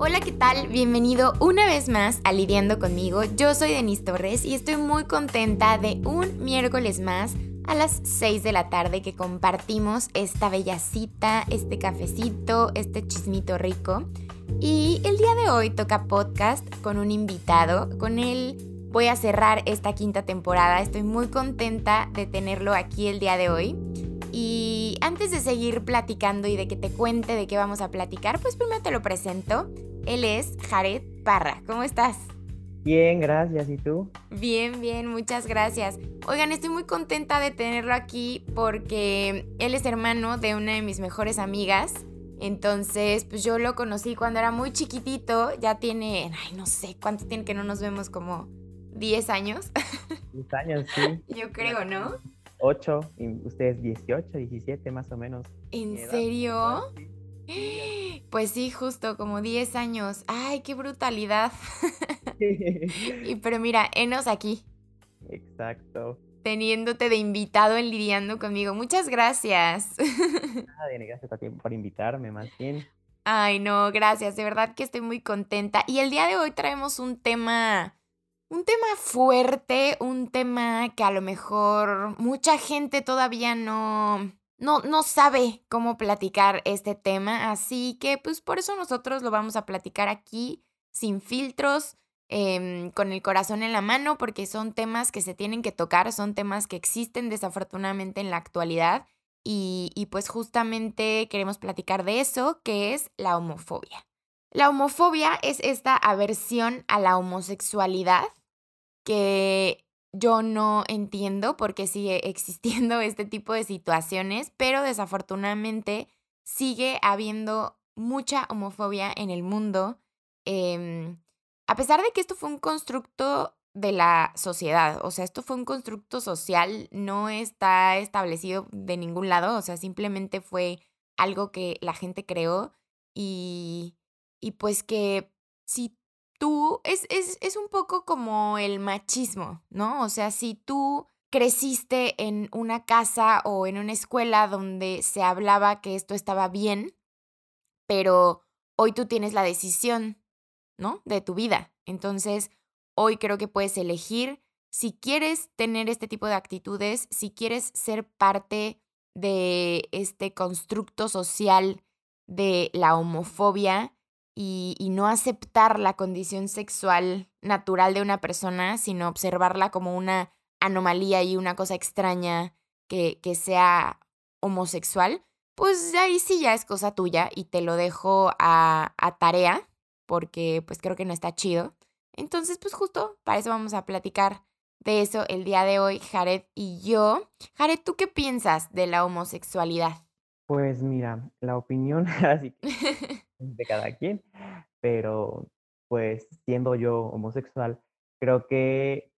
Hola, ¿qué tal? Bienvenido una vez más a Lidiando conmigo. Yo soy Denise Torres y estoy muy contenta de un miércoles más a las 6 de la tarde que compartimos esta bella cita, este cafecito, este chismito rico. Y el día de hoy toca podcast con un invitado. Con él voy a cerrar esta quinta temporada. Estoy muy contenta de tenerlo aquí el día de hoy. Y antes de seguir platicando y de que te cuente de qué vamos a platicar, pues primero te lo presento. Él es Jared Parra. ¿Cómo estás? Bien, gracias. ¿Y tú? Bien, bien, muchas gracias. Oigan, estoy muy contenta de tenerlo aquí porque él es hermano de una de mis mejores amigas. Entonces, pues yo lo conocí cuando era muy chiquitito. Ya tiene, ay, no sé cuánto tiene que no nos vemos, como 10 años. 10 años, sí. Yo creo, ¿no? 8, y ustedes 18, 17 más o menos. ¿En serio? Pues sí, justo como 10 años. Ay, qué brutalidad. y pero mira, enos aquí. Exacto. Teniéndote de invitado en lidiando conmigo. Muchas gracias. Nada, gracias a ti por invitarme, más bien. Ay, no, gracias. De verdad que estoy muy contenta. Y el día de hoy traemos un tema, un tema fuerte, un tema que a lo mejor mucha gente todavía no, no, no sabe cómo platicar este tema, así que pues por eso nosotros lo vamos a platicar aquí sin filtros, em, con el corazón en la mano, porque son temas que se tienen que tocar, son temas que existen desafortunadamente en la actualidad y, y pues justamente queremos platicar de eso, que es la homofobia. La homofobia es esta aversión a la homosexualidad que yo no entiendo por qué sigue existiendo este tipo de situaciones, pero desafortunadamente sigue habiendo mucha homofobia en el mundo. Em, a pesar de que esto fue un constructo de la sociedad, o sea, esto fue un constructo social, no está establecido de ningún lado, o sea, simplemente fue algo que la gente creó y, y pues que si tú, es, es, un poco como el machismo, ¿no? O sea, si tú creciste en una casa o en una escuela donde se hablaba que esto estaba bien, pero hoy tú tienes la decisión, ¿no? De tu vida. Entonces, hoy creo que puedes elegir si quieres tener este tipo de actitudes, si quieres ser parte de este constructo social de la homofobia y, no aceptar la condición sexual natural de una persona, sino observarla como una anomalía y una cosa extraña que, que sea homosexual, pues ahí sí ya es cosa tuya y te lo dejo a, a tarea porque pues creo que no está chido. Entonces, pues justo para eso vamos a platicar de eso el día de hoy, Jared y yo. Jared, ¿tú qué piensas de la homosexualidad? Pues mira, la opinión así de cada quien, pero pues siendo yo homosexual, creo que,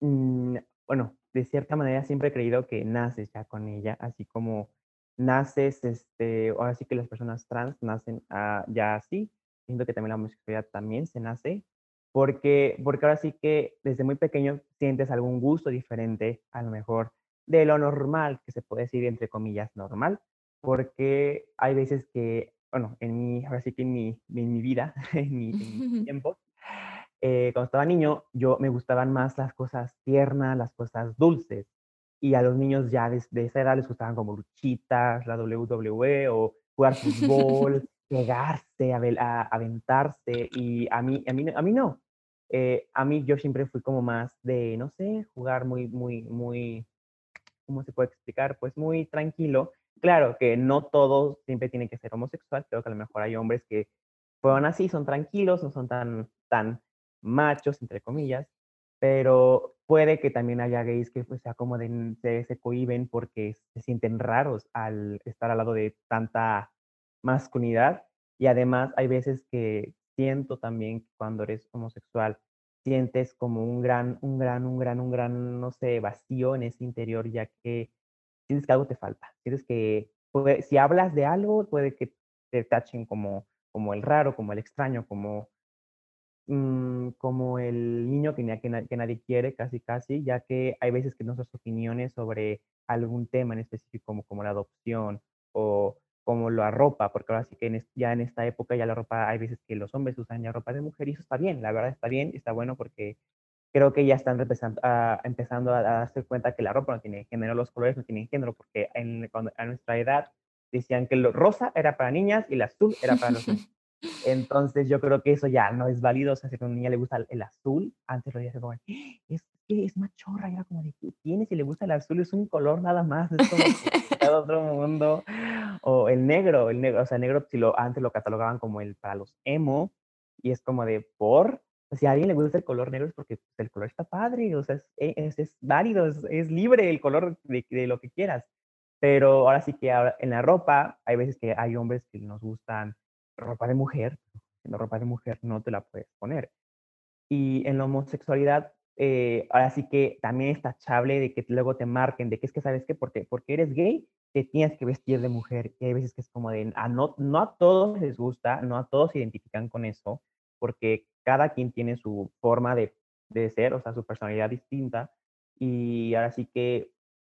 mm, bueno, de cierta manera siempre he creído que naces ya con ella, así como naces, este, o así que las personas trans nacen ah, ya así, siento que también la homosexualidad también se nace, porque, porque ahora sí que desde muy pequeño sientes algún gusto diferente, a lo mejor, de lo normal, que se puede decir entre comillas normal, porque hay veces que bueno, en mi, ahora sí que en mi, en mi vida, en mi, tiempo, eh, cuando estaba niño, yo me gustaban más las cosas tiernas, las cosas dulces. Y a los niños ya de, esa edad les gustaban como luchitas, la WWE o jugar fútbol, pegarse, a, aventarse. Y a mí, a mí, a mí no. Eh, a mí yo siempre fui como más de, no sé, jugar muy, muy, muy, ¿cómo se puede explicar? Pues muy tranquilo claro que no todos siempre tienen que ser homosexual, creo que a lo mejor hay hombres que fueron así, son tranquilos, no son tan, tan machos, entre comillas, pero puede que también haya gays que pues, se acomoden, se, se cohiben porque se sienten raros al estar al lado de tanta masculinidad y además hay veces que siento también que cuando eres homosexual sientes como un gran, un gran, un gran, un gran, no sé, vacío en ese interior, ya que sientes que algo te falta, sientes que si hablas de algo, puede que te tachen como, como el raro, como el extraño, como, mm, como el niño que, que, que, nadie quiere, casi, casi, ya que hay veces que nuestras opiniones sobre algún tema en específico, como, como la adopción o como la ropa, porque ahora sí que ya en esta época ya la ropa, hay veces que los hombres usan ya ropa de mujer y eso está bien, la verdad está bien, está bueno porque creo que ya están empezando a, empezando a darse cuenta que la ropa no tiene género, los colores no tienen género, porque en, a nuestra edad decían que lo rosa era para niñas y el azul era para los niños. Entonces yo creo que eso ya no es válido, o sea, si a una niña le gusta el azul, antes lo decía como, es que es machorra, y era como de, ¿qué tiene? Si le gusta el azul es un color nada más, es como otro mundo. O el negro, el negro, o sea, el negro si lo, antes lo catalogaban como el para los emo, y es como de, ¿por? Si a alguien le gusta el color negro es porque pues, el color está padre, o sea, es, es, válido, es, libre el color de, de, lo que quieras. Pero ahora sí que ahora, en la ropa, hay veces que hay hombres que nos gustan ropa de mujer, la ropa de mujer no te la puedes poner. Y en la homosexualidad, eh, ahora sí que también es tachable de que luego te marquen, de que es que, ¿sabes qué? Porque, porque eres gay, te tienes que vestir de mujer. Y hay veces que es como de, ah, no, no a todos les gusta, no a todos se identifican con eso, porque cada quien tiene su forma de, de ser, o sea, su personalidad distinta. Y ahora sí que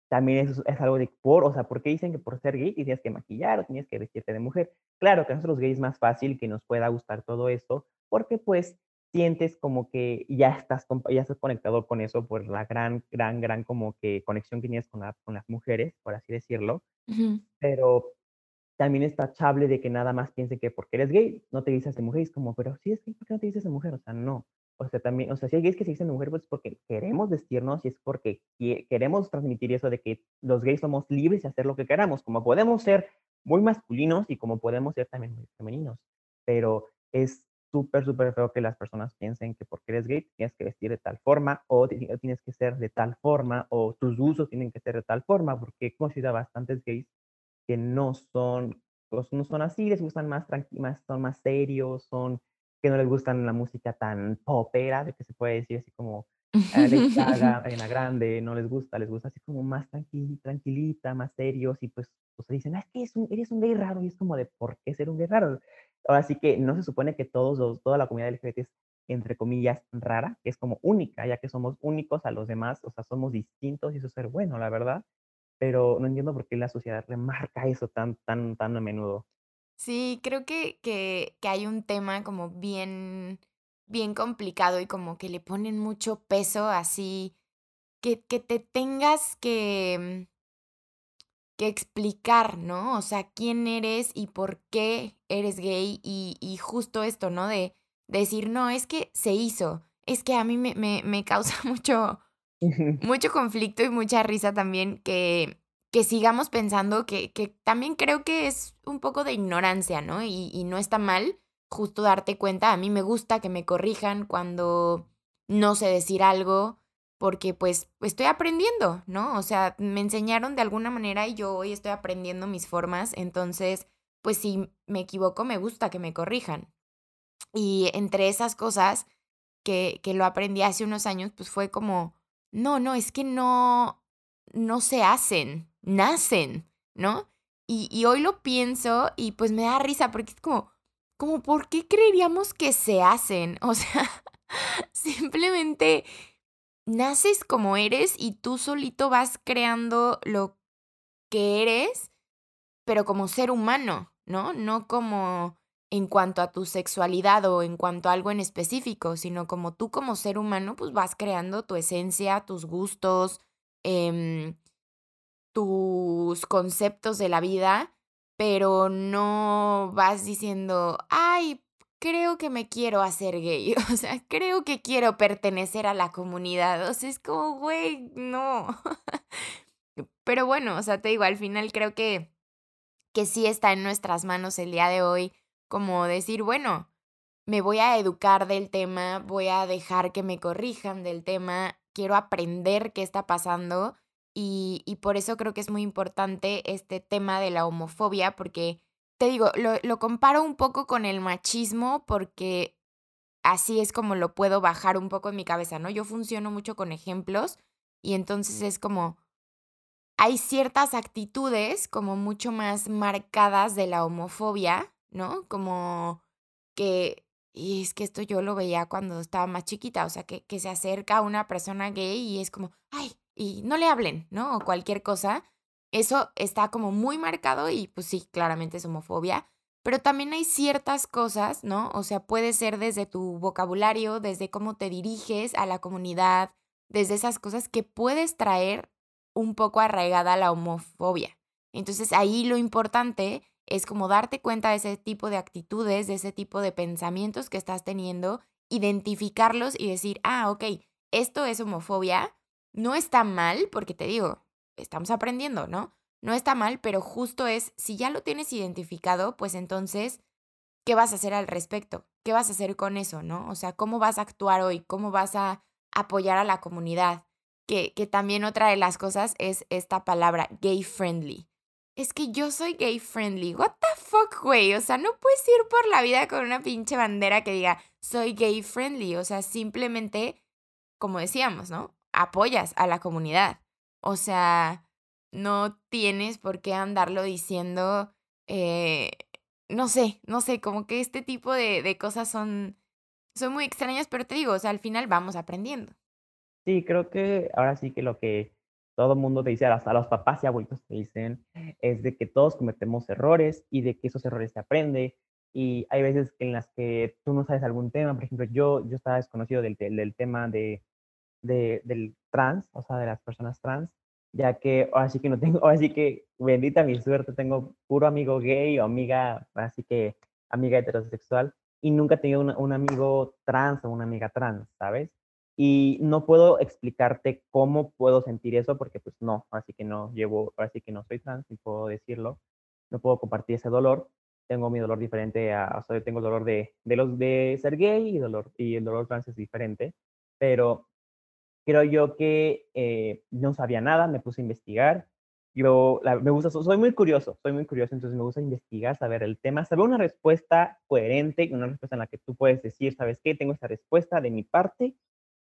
también es, es, algo de por, o sea, ¿por qué dicen que por ser gay tienes que maquillar o tienes que vestirte de mujer? Claro que a nosotros gays es más fácil que nos pueda gustar todo esto, porque pues sientes como que ya estás, ya estás conectado con eso por la gran, gran, gran como que conexión que tienes con, con las mujeres, por así decirlo. Pero también es tachable de que nada más piense que porque eres gay no te dices de mujer, es como, pero si es gay, ¿por qué no te dices de mujer? O sea, no. O sea, también, o sea, si hay gays que se dicen de mujer, pues porque queremos vestirnos y es porque queremos transmitir eso de que los gays somos libres de hacer lo que queramos, como podemos ser muy masculinos y como podemos ser también muy femeninos. Pero es súper, súper feo que las personas piensen que porque eres gay tienes que vestir de tal forma o tienes que ser de tal forma o tus usos tienen que ser de tal forma, porque he conocido a bastantes gays que no son, pues, no son así, les gustan más, más, son más serios, son que no les gustan la música tan popera, de que se puede decir así como Ariana Grande, no les gusta, les gusta así como más tranquilita, más serios, y pues, pues dicen, ah, es que es un, eres un gay raro, y es como de, ¿por qué ser un gay raro? Ahora sí que no se supone que todos los, toda la comunidad LGBT es, entre comillas, rara, que es como única, ya que somos únicos a los demás, o sea, somos distintos, y eso es ser bueno, la verdad, pero no entiendo por qué la sociedad remarca eso tan, tan, tan a menudo. Sí, creo que, que, que hay un tema como bien, bien complicado y como que le ponen mucho peso así, que, que te tengas que, que explicar, ¿no? O sea, quién eres y por qué eres gay y, y justo esto, ¿no? De, decir, no, es que se hizo, es que a mí me, me, me causa mucho, mucho conflicto y mucha risa también que, que sigamos pensando que, que también creo que es un poco de ignorancia, ¿no? Y, y no está mal justo darte cuenta. A mí me gusta que me corrijan cuando no sé decir algo, porque pues estoy aprendiendo, ¿no? O sea, me enseñaron de alguna manera y yo hoy estoy aprendiendo mis formas, entonces, pues si me equivoco, me gusta que me corrijan. Y entre esas cosas que, que lo aprendí hace unos años, pues fue como, no, no, es que no, no se hacen, nacen, ¿no? Y, y hoy lo pienso y pues me da risa porque es como, como, ¿por qué creeríamos que se hacen? O sea, simplemente naces como eres y tú solito vas creando lo que eres, pero como ser humano, ¿no? No como en cuanto a tu sexualidad o en cuanto a algo en específico, sino como tú como ser humano, pues vas creando tu esencia, tus gustos, em, tus conceptos de la vida, pero no vas diciendo, ay, creo que me quiero hacer gay, o sea, creo que quiero pertenecer a la comunidad, o sea, es como, güey, no. pero bueno, o sea, te digo, al final creo que, que sí está en nuestras manos el día de hoy como decir, bueno, me voy a educar del tema, voy a dejar que me corrijan del tema, quiero aprender qué está pasando y, y por eso creo que es muy importante este tema de la homofobia porque, te digo, lo, lo comparo un poco con el machismo porque así es como lo puedo bajar un poco en mi cabeza, ¿no? Yo funciono mucho con ejemplos y entonces es como, hay ciertas actitudes como mucho más marcadas de la homofobia ¿no? Como que, y es que esto yo lo veía cuando estaba más chiquita, o sea, que, que se acerca a una persona gay y es como, ay, y no le hablen, ¿no? O cualquier cosa. Eso está como muy marcado y pues sí, claramente es homofobia, pero también hay ciertas cosas, ¿no? O sea, puede ser desde tu vocabulario, desde cómo te diriges a la comunidad, desde esas cosas que puedes traer un poco arraigada la homofobia. Entonces ahí lo importante es como darte cuenta de ese tipo de actitudes, de ese tipo de pensamientos que estás teniendo, identificarlos y decir, ah, ok, esto es homofobia, no está mal, porque te digo, estamos aprendiendo, ¿no? No está mal, pero justo es, si ya lo tienes identificado, pues entonces, ¿qué vas a hacer al respecto? ¿Qué vas a hacer con eso, no? O sea, ¿cómo vas a actuar hoy? ¿Cómo vas a apoyar a la comunidad? Que, que también otra de las cosas es esta palabra, gay friendly. Es que yo soy gay friendly. What the fuck, güey? O sea, no puedes ir por la vida con una pinche bandera que diga, soy gay friendly. O sea, simplemente, como decíamos, ¿no? Apoyas a la comunidad. O sea, no tienes por qué andarlo diciendo, eh, no sé, no sé, como que este tipo de, de cosas son, son muy extrañas, pero te digo, o sea, al final vamos aprendiendo. Sí, creo que ahora sí que lo que todo el mundo te dice, hasta los papás y abuelitos te dicen, es de que todos cometemos errores y de que esos errores se aprende. Y hay veces en las que tú no sabes algún tema, por ejemplo, yo, yo estaba desconocido del, del, tema de, de, del trans, o sea, de las personas trans, ya que ahora sí que no tengo, ahora sí que bendita mi suerte, tengo puro amigo gay o amiga, así que amiga heterosexual, y nunca he tenido un amigo trans o una amiga trans, ¿sabes? Y no puedo explicarte cómo puedo sentir eso porque pues no, así que no llevo, así que no soy trans, ni puedo decirlo, no puedo compartir ese dolor. Tengo mi dolor diferente a, o sea, tengo el dolor de, de los de ser gay y, dolor, y el dolor trans es diferente, pero creo yo que eh, no sabía nada, me puse a investigar. Yo me gusta, soy muy curioso, soy muy curioso, entonces me gusta investigar, saber el tema, saber una respuesta coherente, una respuesta en la que tú puedes decir, ¿sabes qué? Tengo esta respuesta de mi parte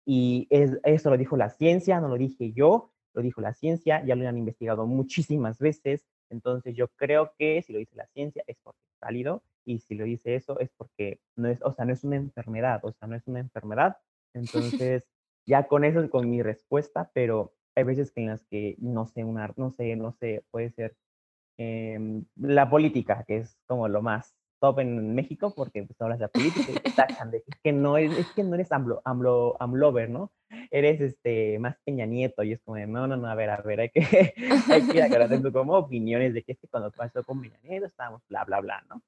y es, eso lo dijo la ciencia, no lo dije yo, lo dijo la ciencia, ya lo han investigado muchísimas veces, entonces yo creo que si lo dice la ciencia es porque es válido y si lo dice eso es porque no es, o sea, no es una enfermedad, o sea, no es una enfermedad, entonces ya con eso es con mi respuesta, pero hay veces que en las que no sé, una, no sé, no sé, puede ser em, la política, que es como lo más top en México, porque pues hablas de política y te de que no, es, es que no eres AMLO, AMLO, AMLover, ¿no? Eres este, más Peña Nieto, y es como de, no, no, no, a ver, a ver, hay que, hay que ir aclarando como opiniones de que es que cuando pasó con Peña Nieto estábamos bla, bla, bla, ¿no?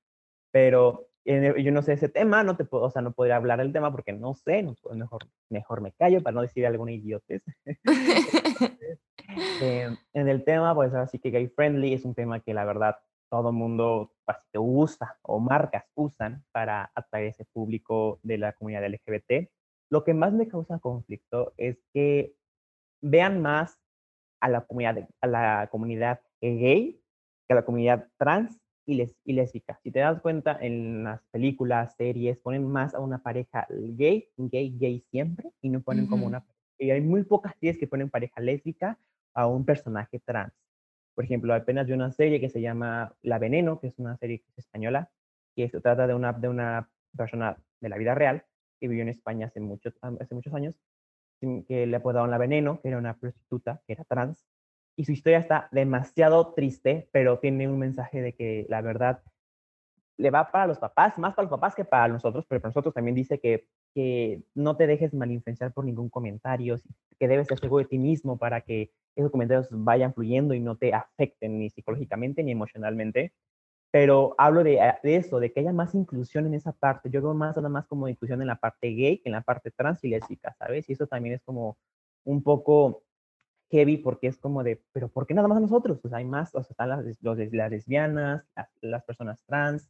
Pero yo no sé ese tema, no te puedo, o sea, no podría hablar del tema porque no sé, mejor, mejor me callo para no decir alguna idiotez. eh, en el tema, pues así que gay friendly es un tema que la verdad todo mundo pues, te usa o marcas usan para atraer ese público de la comunidad LGBT. Lo que más me causa conflicto es que vean más a la comunidad, a la comunidad gay que a la comunidad trans y, les, y lésbica. Si te das cuenta, en las películas, series, ponen más a una pareja gay, gay, gay siempre, y no ponen como una... Y hay muy pocas series que ponen pareja lésbica a un personaje trans. Por ejemplo, apenas vi una serie que se llama La Veneno, que es una serie española, que se trata de una, de una persona de la vida real que vivió en España hace, mucho, hace muchos años, que le apodaban La Veneno, que era una prostituta, que era trans, y su historia está demasiado triste, pero tiene un mensaje de que la verdad le va para los papás, más para los papás que para nosotros, pero para nosotros también dice que, que no te dejes mal influenciar por ningún comentario, que debes ser seguro de ti mismo para que esos comentarios vayan fluyendo y no te afecten ni psicológicamente ni emocionalmente. Pero hablo de, de, eso, de que haya más inclusión en esa parte. Yo veo más nada más como inclusión en la parte gay que en la parte trans y lésbica, ¿sabes? Y eso también es como un poco heavy porque es como de, pero ¿por qué nada más a nosotros? Pues hay más, o sea, están las, los, las lesbianas, las, personas trans,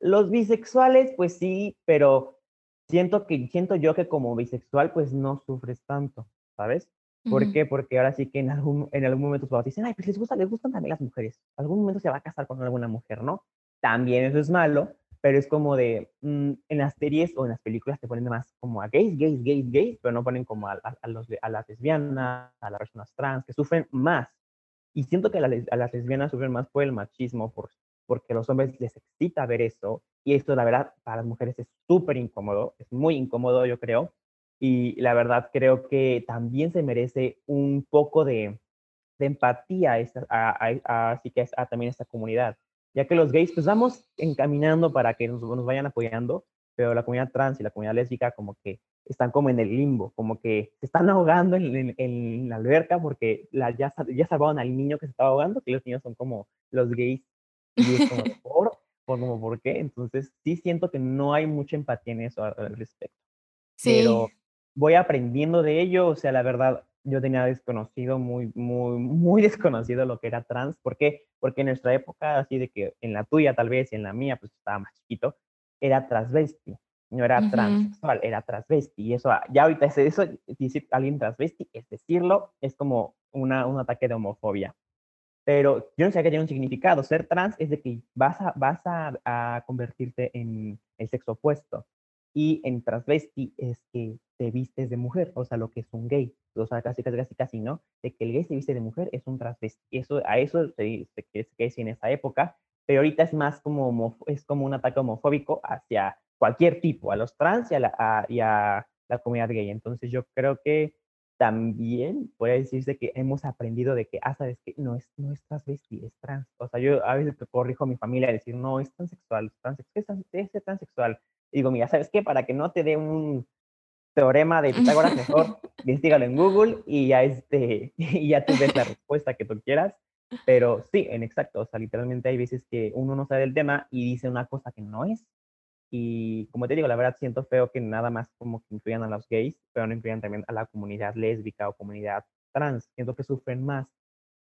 los bisexuales, pues sí, pero siento que siento yo que como bisexual pues no sufres tanto, ¿sabes? ¿Por qué? Porque ahora sí que en algún, en algún momento tus papás dicen, ay, pues les, gusta, les gustan también las mujeres. Algún momento se va a casar con alguna mujer, ¿no? También eso es malo, pero es como de, mm, en las series o en las películas te ponen más como a gays, gays, gays, gays, pero no ponen como a, a, los, a las lesbianas, a las personas trans, que sufren más. Y siento que a, a las lesbianas sufren más por el machismo, por, porque a los hombres les excita ver eso. Y esto, la verdad, para las mujeres es súper incómodo, es muy incómodo, yo creo. Y la verdad, creo que también se merece un poco de, de empatía a, así que a, también esta comunidad, ya que los gays pues vamos encaminando para que nos, nos vayan apoyando, pero la comunidad trans y la comunidad lésbica como que están como en el limbo, como que se están ahogando en, en, la alberca porque la, ya, ya salvaron al niño que se estaba ahogando, que los niños son como los gays, y es como, ¿por? Como, ¿por qué? Entonces sí siento que no hay mucha empatía en eso al, respecto. Sí. Pero voy aprendiendo de ello, o sea, la verdad, yo tenía desconocido, muy, muy, muy desconocido lo que era trans. ¿Por qué? Porque en nuestra época, así de que en la tuya tal vez y en la mía, pues estaba más chiquito, era transvesti no era transexual, era transvesti. Y eso, ya ahorita es eso, decir alguien transvesti, es decirlo, es como una, un ataque de homofobia. Pero yo no sé que tiene un significado. Ser trans es de que vas a, vas a, convertirte en el sexo opuesto. Y en transvesti es que te vistes de mujer, o sea, lo que es un gay. O sea, casi, casi, casi, casi, ¿no? De que el gay se viste de mujer es un transvesti. Eso, a eso se, se, se, en esa época, pero ahorita es más como, es como un ataque homofóbico hacia cualquier tipo, a los trans y a la, y a la comunidad gay. Entonces yo creo que también puede decirse que hemos aprendido de que, ah, sabes que no es, no es transvesti, es trans. O sea, yo a veces corrijo a mi familia a decir, no, es transexual, es, transexual, es, es transexual. Y digo, mira, ¿sabes qué? Para que no te dé un teorema de Pitágoras, mejor investigalo en Google y ya, este, y ya tú ves la respuesta que tú quieras. Pero sí, en exacto, o sea, literalmente hay veces que uno no sabe el tema y dice una cosa que no es, y como te digo, la verdad siento feo que nada más como que incluyan a los gays, pero no incluyan también a la comunidad lésbica o comunidad trans. Siento que sufren más.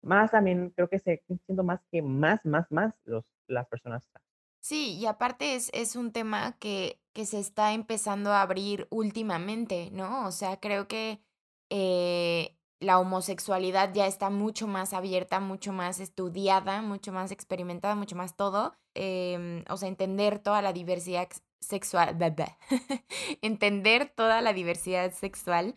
Más también, creo que siento más que más, más, más los, las personas trans. Sí, y aparte es, es un tema que, que se está empezando a abrir últimamente, ¿no? O sea, creo que eh, la homosexualidad ya está mucho más abierta, mucho más estudiada, mucho más experimentada, mucho más todo. Em, o sea, entender toda la diversidad sexual, entender toda la diversidad sexual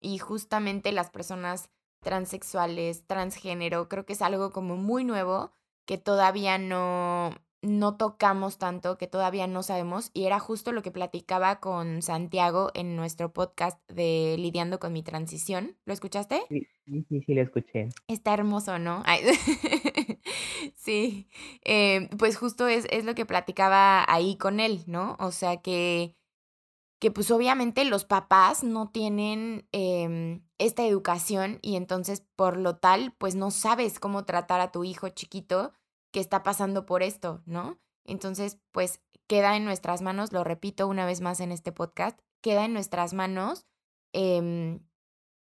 y justamente las personas transexuales, transgénero, creo que es algo como muy nuevo que todavía no, no tocamos tanto, que todavía no sabemos, y era justo lo que platicaba con Santiago en nuestro podcast de Lidiando con mi transición. ¿Lo escuchaste? Sí, sí, sí, lo escuché. Está hermoso, ¿no? sí, eh, pues justo es, es lo que platicaba ahí con él, ¿no? O sea que que pues obviamente los papás no tienen em, esta educación y entonces por lo tal pues no sabes cómo tratar a tu hijo chiquito que está pasando por esto, ¿no? Entonces, pues queda en nuestras manos, lo repito una vez más en este podcast, queda en nuestras manos em,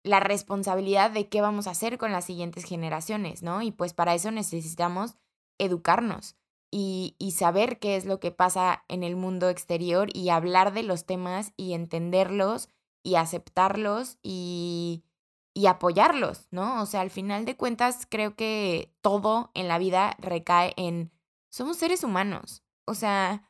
la responsabilidad de qué vamos a hacer con las siguientes generaciones, ¿no? Y pues para eso necesitamos educarnos y, y saber qué es lo que pasa en el mundo exterior y hablar de los temas y entenderlos y aceptarlos y, y apoyarlos, ¿no? O sea, al final de cuentas, creo que todo en la vida recae en, somos seres humanos, o sea,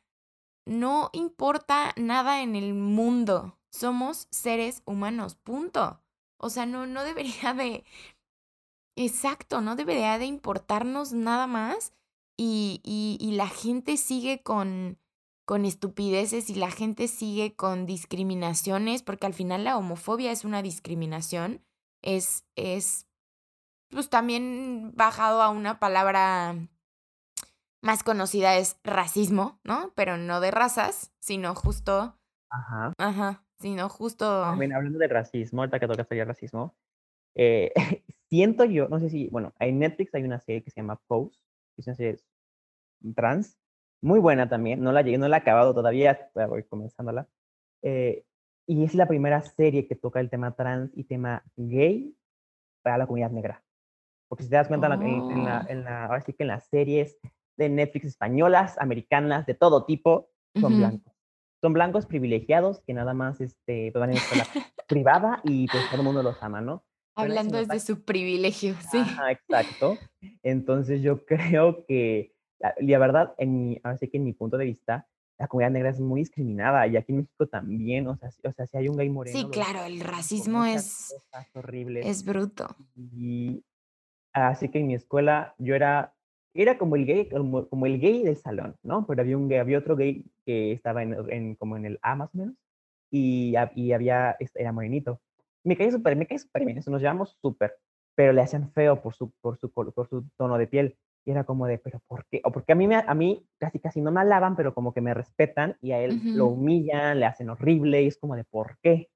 no importa nada en el mundo, somos seres humanos, punto. O sea, no, no debería de, exacto, no debería de importarnos nada más y, y, la gente sigue con, con estupideces y la gente sigue con discriminaciones, porque al final la homofobia es una discriminación es, es, pues también bajado a una palabra más conocida es racismo, ¿no? Pero no de razas, sino justo... Ajá. Ajá, sino justo... Bueno, hablando de racismo, ahorita que toca el racismo, eh, siento yo, no sé si, bueno, en Netflix hay una serie que se llama Pose, que es una serie trans, muy buena también, no la llegué, no la he acabado todavía, voy comenzándola. Eh, y es la primera serie que toca el tema trans y tema gay para la comunidad negra. Porque si te das cuenta, en, la, oh. en, la, ahora sí que en las series de Netflix españolas, americanas, de todo tipo, son blancos. Son blancos privilegiados que nada más este, van en escuela privada y pues todo el mundo los ama, ¿no? Hablando desde su privilegio, sí. Ajá, exacto. Entonces yo creo que, la, la verdad, en mi, ahora sí que en mi punto de vista, la comunidad negra es muy discriminada y aquí en México también, o sea, o sea si hay un gay moreno. Sí, claro, el racismo es horrible. Es bruto. Y así que en mi escuela yo era, era como el gay, como, el gay del salón, ¿no? Pero había un gay, había otro gay que estaba en, como en el A más o menos y, y había, era morenito. Me caí súper, me caí súper bien, eso nos llevamos súper. pero le hacían feo por su, por su, por su tono de piel. Y era como de, pero ¿por qué? O porque a mí, me, a mí casi casi no me alaban, pero como que me respetan y a él lo humillan, le hacen horrible y es como de, ¿por qué?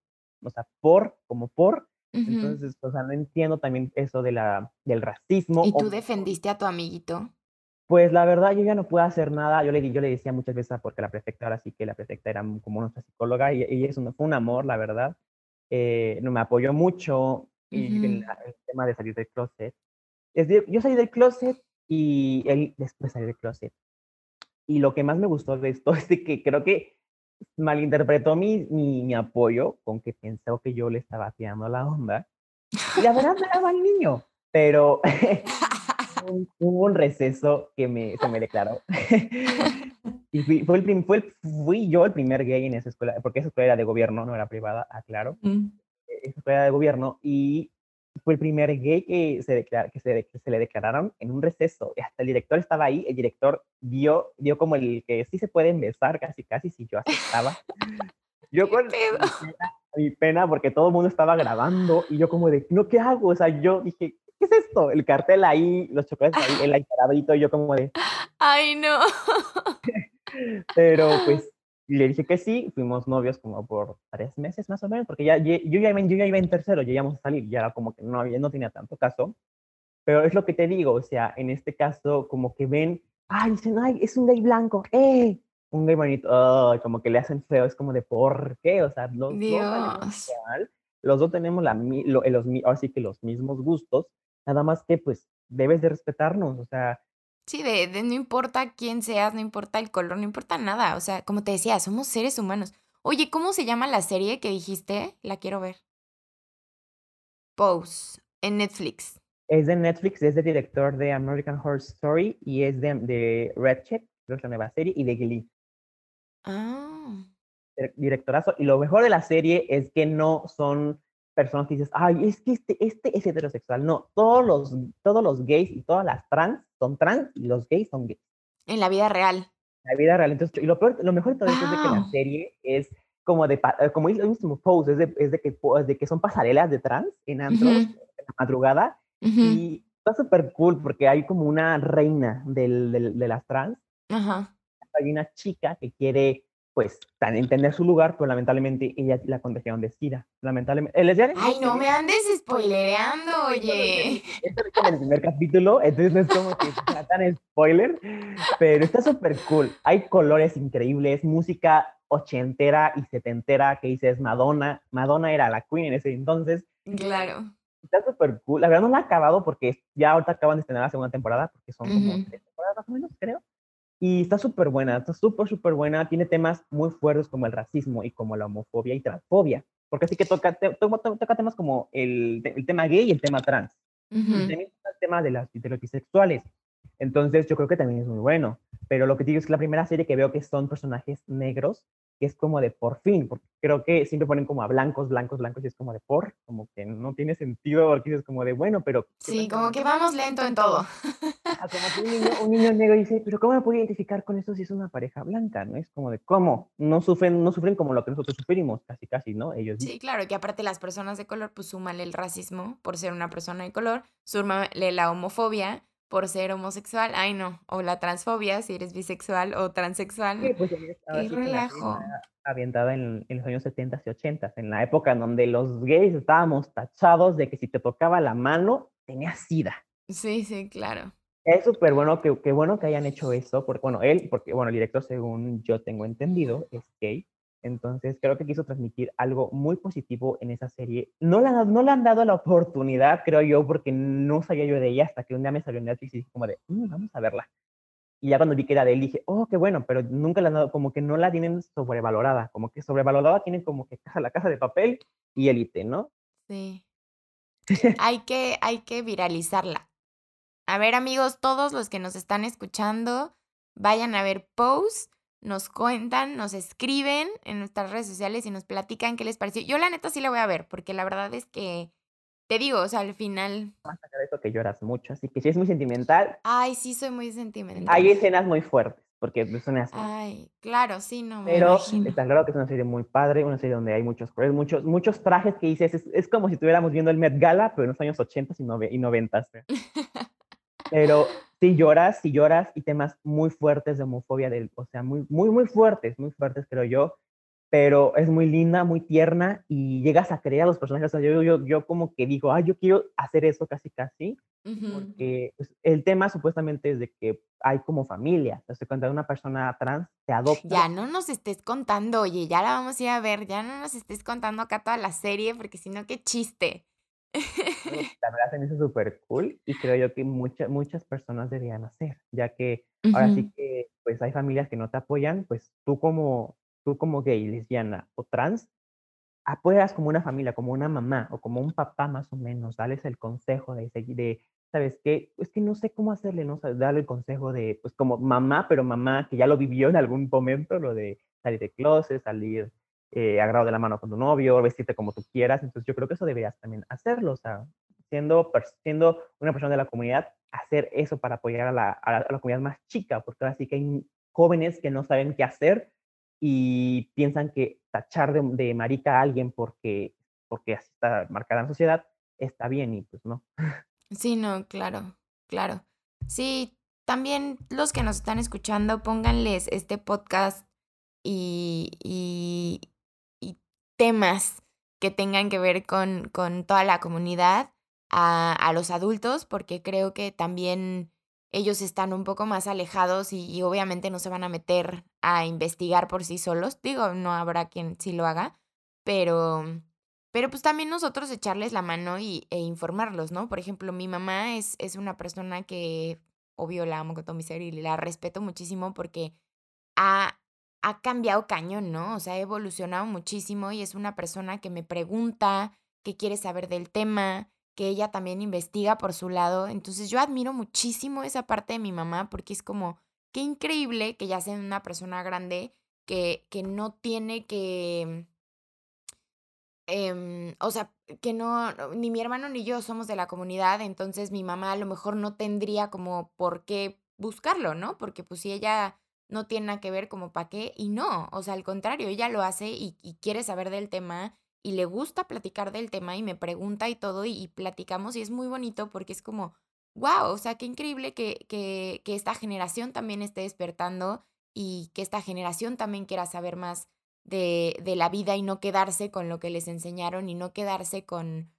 O sea, por, como por. Entonces, o sea, no entiendo también eso de la, del racismo. ¿Y tú defendiste a tu amiguito? Pues la verdad, yo ya no puedo hacer nada. Yo le, yo le decía muchas veces, porque la prefecta ahora sí que la prefecta era como nuestra psicóloga y, y eso fue un amor, la verdad. Eh, no me apoyó mucho y el, tema de salir del closet. Es yo salí del closet y él después salió del closet. Y lo que más me gustó de esto es de que creo que malinterpretó mi, mi, mi apoyo con que pensó que yo le estaba tirando la onda. Y la verdad me daba el niño, pero hubo un receso que me, se me declaró. y fui, fue el, fue fui yo el primer gay en esa escuela, porque esa escuela era de gobierno, no era privada, aclaro. Mm. E, esa escuela era de gobierno y fue el primer gay que se, declara, que se, que se le declararon en un receso. Y hasta el director estaba ahí, el director vio, vio como el que sí se pueden besar casi, casi, si yo aceptaba. Yo con mi pena, porque todo el mundo estaba grabando y yo como de, no, ¿qué hago? O sea, yo dije, ¿qué es esto? El cartel ahí, los chocolates ahí, el ahí y yo como de... Ay, no. Pero pues le dije que sí, fuimos novios como por tres meses más o menos, porque ya, yo, ya iba, yo ya iba en tercero, ya íbamos a salir, ya era como que no, había, no tenía tanto caso. Pero es lo que te digo, o sea, en este caso como que ven, ay, dicen, ay, es un gay blanco, ¡eh! Un gay bonito, como que le hacen feo, es como de, ¿por qué? O sea, los dos los dos tenemos la, lo, los, ahora sí que los mismos gustos, Nada más que pues debes de respetarnos, o sea. Sí, de, de no importa quién seas, no importa el color, no importa nada. O sea, como te decía, somos seres humanos. Oye, ¿cómo se llama la serie que dijiste? La quiero ver. Pose, en Netflix. Es de Netflix, es de director de American Horror Story y es de, de Red Check, creo que es la nueva serie, y de Glee. Ah. Directorazo. Y lo mejor de la serie es que no son personas que dices, ay, es que este, este es heterosexual. No, todos los, todos los gays y todas las trans son trans y los gays son gays. En la vida real. En la vida real. Entonces, y lo, peor, lo mejor de todo esto es de que la serie es como de, eh, como el mismo pose, es de, es de, que, es de que son pasarelas de trans en antros, en la madrugada. Y está súper cool porque hay como una reina del, del, de las trans. Ajá. Hay una chica que quiere pues entender su lugar, pero lamentablemente ella la contagiaron de SIDA. Lamentablemente. Ay, no me andes spoilereando, oye. Esto es como el primer capítulo, entonces no es como que sea tan spoiler, pero está súper cool. Hay colores increíbles, música ochentera y setentera que dices Madonna. Madonna era la queen en ese entonces. Claro. Está súper cool. La verdad no la ha acabado porque ya ahorita acaban de estrenar la segunda temporada, porque son como tres temporadas más o menos, creo. Y está súper buena, está súper, súper buena. Tiene temas muy fuertes como el racismo y como la homofobia y transfobia. Porque así que toca, toca temas como el, el, tema gay y el tema trans. Y también el tema de, las, de los bisexuales. Entonces yo creo que también es muy bueno. Pero lo que digo es que la primera serie que veo que son personajes negros que es como de por fin, porque creo que siempre ponen como a blancos, blancos, blancos, y es como de por, como que no tiene sentido, porque es como de bueno, pero... Sí, como que vamos lento en todo. Como que un niño, un niño negro dice, pero ¿cómo me puedo identificar con esto si es una pareja blanca? ¿No? Es como de, ¿cómo? No sufren, no sufren como lo que nosotros sufrimos, casi, casi, ¿no? Ellos Sí, claro, que aparte las personas de color, pues súmale el racismo por ser una persona de color, súmale la homofobia, por ser homosexual, ay no, o la transfobia si eres bisexual o transexual. Sí, pues y relajo. Avientada en, en, los años 70 y 80, en la época en donde los gays estábamos tachados de que si te tocaba la mano, tenías sida. Sí, sí, claro. Es súper bueno que, que, bueno que hayan hecho eso, porque bueno, él, porque bueno, el director, según yo tengo entendido, es gay, entonces creo que quiso transmitir algo muy positivo en esa serie. No le, no le han dado la oportunidad, creo yo, porque no sabía yo de ella hasta que un día me salió en Netflix y dije como de, mm, vamos a verla. Y ya cuando vi que era de él, dije, oh, qué bueno, pero nunca la han dado, como que no la tienen sobrevalorada, como que sobrevalorada tienen como que la casa de papel y élite, ¿no? Sí. hay, que, hay que viralizarla. A ver, amigos, todos los que nos están escuchando, vayan a ver Pose nos cuentan, nos escriben en nuestras redes sociales y nos platican qué les pareció. Yo la neta sí la voy a ver, porque la verdad es que, te digo, o sea, al final... Más allá de eso que lloras mucho, así que sí es muy sentimental. Ay, sí, soy muy sentimental. Hay escenas muy fuertes, porque es una serie. Ay, claro, sí, no, me Pero imagino. está claro que es una serie muy padre, una serie donde hay muchos colores, muchos, muchos trajes que dices, es, es como si estuviéramos viendo el Met Gala, pero en los años 80 y, y 90. Pero sí lloras, sí lloras y temas muy fuertes de homofobia, del, o sea, muy, muy, muy fuertes, muy fuertes, creo yo. Pero es muy linda, muy tierna y llegas a creer a los personajes. O sea, yo, yo, yo como que digo, ah, yo quiero hacer eso casi, casi, Ujú. porque pues, el tema supuestamente es de que hay como familia. O sea, cuando una persona trans te adopta, Ya no nos estés contando, oye, ya la vamos a ir a ver, ya no nos estés contando acá toda la serie, porque si no, qué chiste. la verdad se me hizo súper cool y creo yo que muchas muchas personas deberían hacer, ya que ahora Ujú. sí que pues hay familias que no te apoyan, pues tú como tú como gay, lesbiana o trans, apoyas como una familia, como una mamá o como un papá más o menos, dales el consejo de de, ¿sabes qué? Es que no sé cómo hacerle, ¿no? O sea, darle el consejo de, pues como mamá, pero mamá que ya lo vivió en algún momento, lo de salir de closet, salir eh, agarrado de la mano con tu novio, vestirte como tú quieras. Entonces yo creo que eso deberías también hacerlo, o sea, siendo, siendo una persona de la comunidad, hacer eso para apoyar a la, a la, a la comunidad más chica, porque ahora sí que hay jóvenes que no saben qué hacer y piensan que tachar de, de marica a alguien porque, porque así está marcada la sociedad está bien y pues no. Sí, no, claro, claro. Sí, también los que nos están escuchando, pónganles este podcast y, y temas que tengan que ver con, con toda la comunidad a, a los adultos, porque creo que también ellos están un poco más alejados y, obviamente no se van a meter a investigar por sí solos. Digo, no habrá quien sí lo haga, pero, pero pues también nosotros echarles la mano y, e informarlos, ¿no? Por ejemplo, mi mamá es, es una persona que, obvio, la amo con todo mi ser y la respeto muchísimo porque ha, ha cambiado cañón, ¿no? O sea, ha evolucionado muchísimo y es una persona que me pregunta, que quiere saber del tema, que ella también investiga por su lado. Entonces yo admiro muchísimo esa parte de mi mamá porque es como, qué increíble que ya sea una persona grande que, que no tiene que Em, o sea, que no, ni mi hermano ni yo somos de la comunidad, entonces mi mamá a lo mejor no tendría como por qué buscarlo, ¿no? Porque pues si ella no tiene nada que ver, como para qué, y no, o sea, al contrario, ella lo hace y, quiere saber del tema y le gusta platicar del tema y me pregunta y todo y, y platicamos y es muy bonito porque es como, wow, o sea, qué increíble que, que, que esta generación también esté despertando y que esta generación también quiera saber más de, de la vida y no quedarse con lo que les enseñaron y no quedarse con,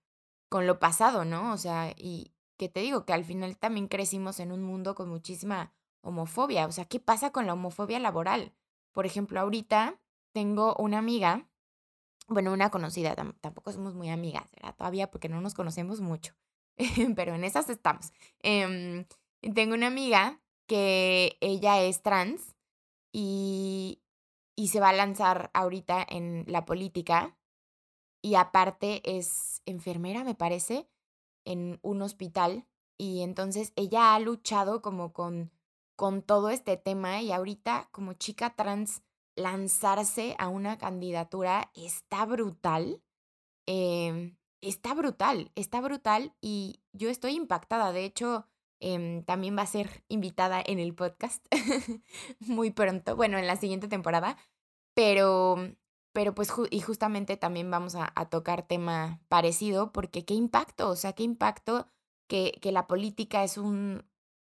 con lo pasado, ¿no? O sea, y que te digo que al final también crecimos en un mundo con muchísima homofobia. O sea, ¿qué pasa con la homofobia laboral? Por ejemplo, ahorita tengo una amiga, bueno, una conocida, tam- tampoco somos muy amigas, ¿verdad? Todavía porque no nos conocemos mucho, pero en esas estamos. Em, tengo una amiga que ella es trans y, y se va a lanzar ahorita en la política y aparte es enfermera, me parece, en un hospital y entonces ella ha luchado como con, con todo este tema y ahorita como chica trans lanzarse a una candidatura está brutal Em, está brutal, está brutal y yo estoy impactada. De hecho, em, también va a ser invitada en el podcast muy pronto, bueno, en la siguiente temporada, pero, pero pues, y justamente también vamos a, a tocar tema parecido, porque qué impacto, o sea, qué impacto que, que la política es un,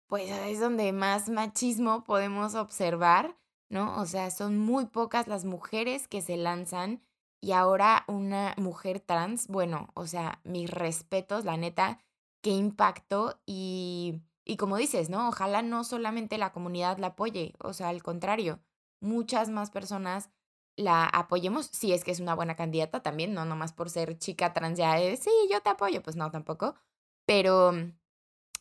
pues es donde más machismo podemos observar, ¿no? O sea, son muy pocas las mujeres que se lanzan y ahora una mujer trans, bueno, o sea, mis respetos, la neta, qué impacto y, y como dices, ¿no? Ojalá no solamente la comunidad la apoye, o sea, al contrario, muchas más personas la apoyemos, si es que es una buena candidata también, no nomás por ser chica trans ya, de, sí, yo te apoyo, pues no, tampoco, pero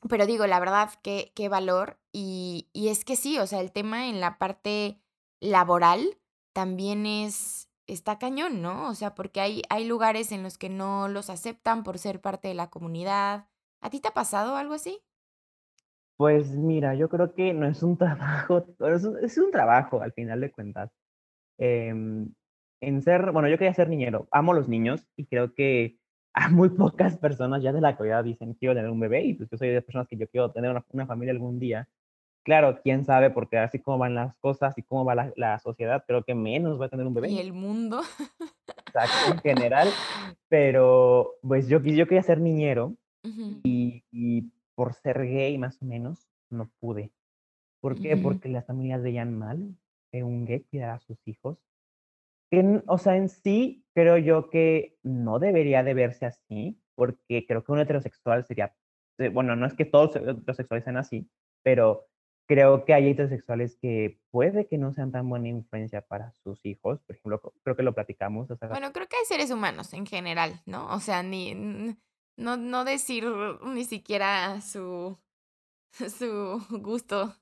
pero digo, la verdad, qué qué valor. Y y es que sí, o sea, el tema en la parte laboral también es está cañón, ¿no? O sea, porque hay hay lugares en los que no los aceptan por ser parte de la comunidad. ¿A ti te ha pasado algo así? Pues mira, yo creo que no es un trabajo, es un, trabajo al final de cuentas. Em, en ser, bueno, yo quería ser niñero, amo los niños y creo que a muy pocas personas ya de la comunidad dicen quiero tener un bebé y pues yo soy de personas que yo quiero tener una, una familia algún día claro, quién sabe, porque así como van las cosas y cómo va la, la sociedad, creo que menos va a tener un Y bebé. el mundo. Exacto, en general, pero pues yo, yo quería ser niñero Ujú, y, y por ser gay más o menos no pude. ¿Por qué? ujú, Porque las familias veían mal que un gay cuidara a sus hijos. Que, o sea, en sí creo yo que no debería de verse así, porque creo que un heterosexual sería, eh, bueno, no es que todos los heterosexuales sean así, pero creo que hay heterosexuales que puede que no sean tan buena influencia para sus hijos. Por ejemplo, creo que lo platicamos, o sea, Bueno, creo que hay seres humanos en general, ¿no? O sea, ni no no decir ni siquiera su su gusto.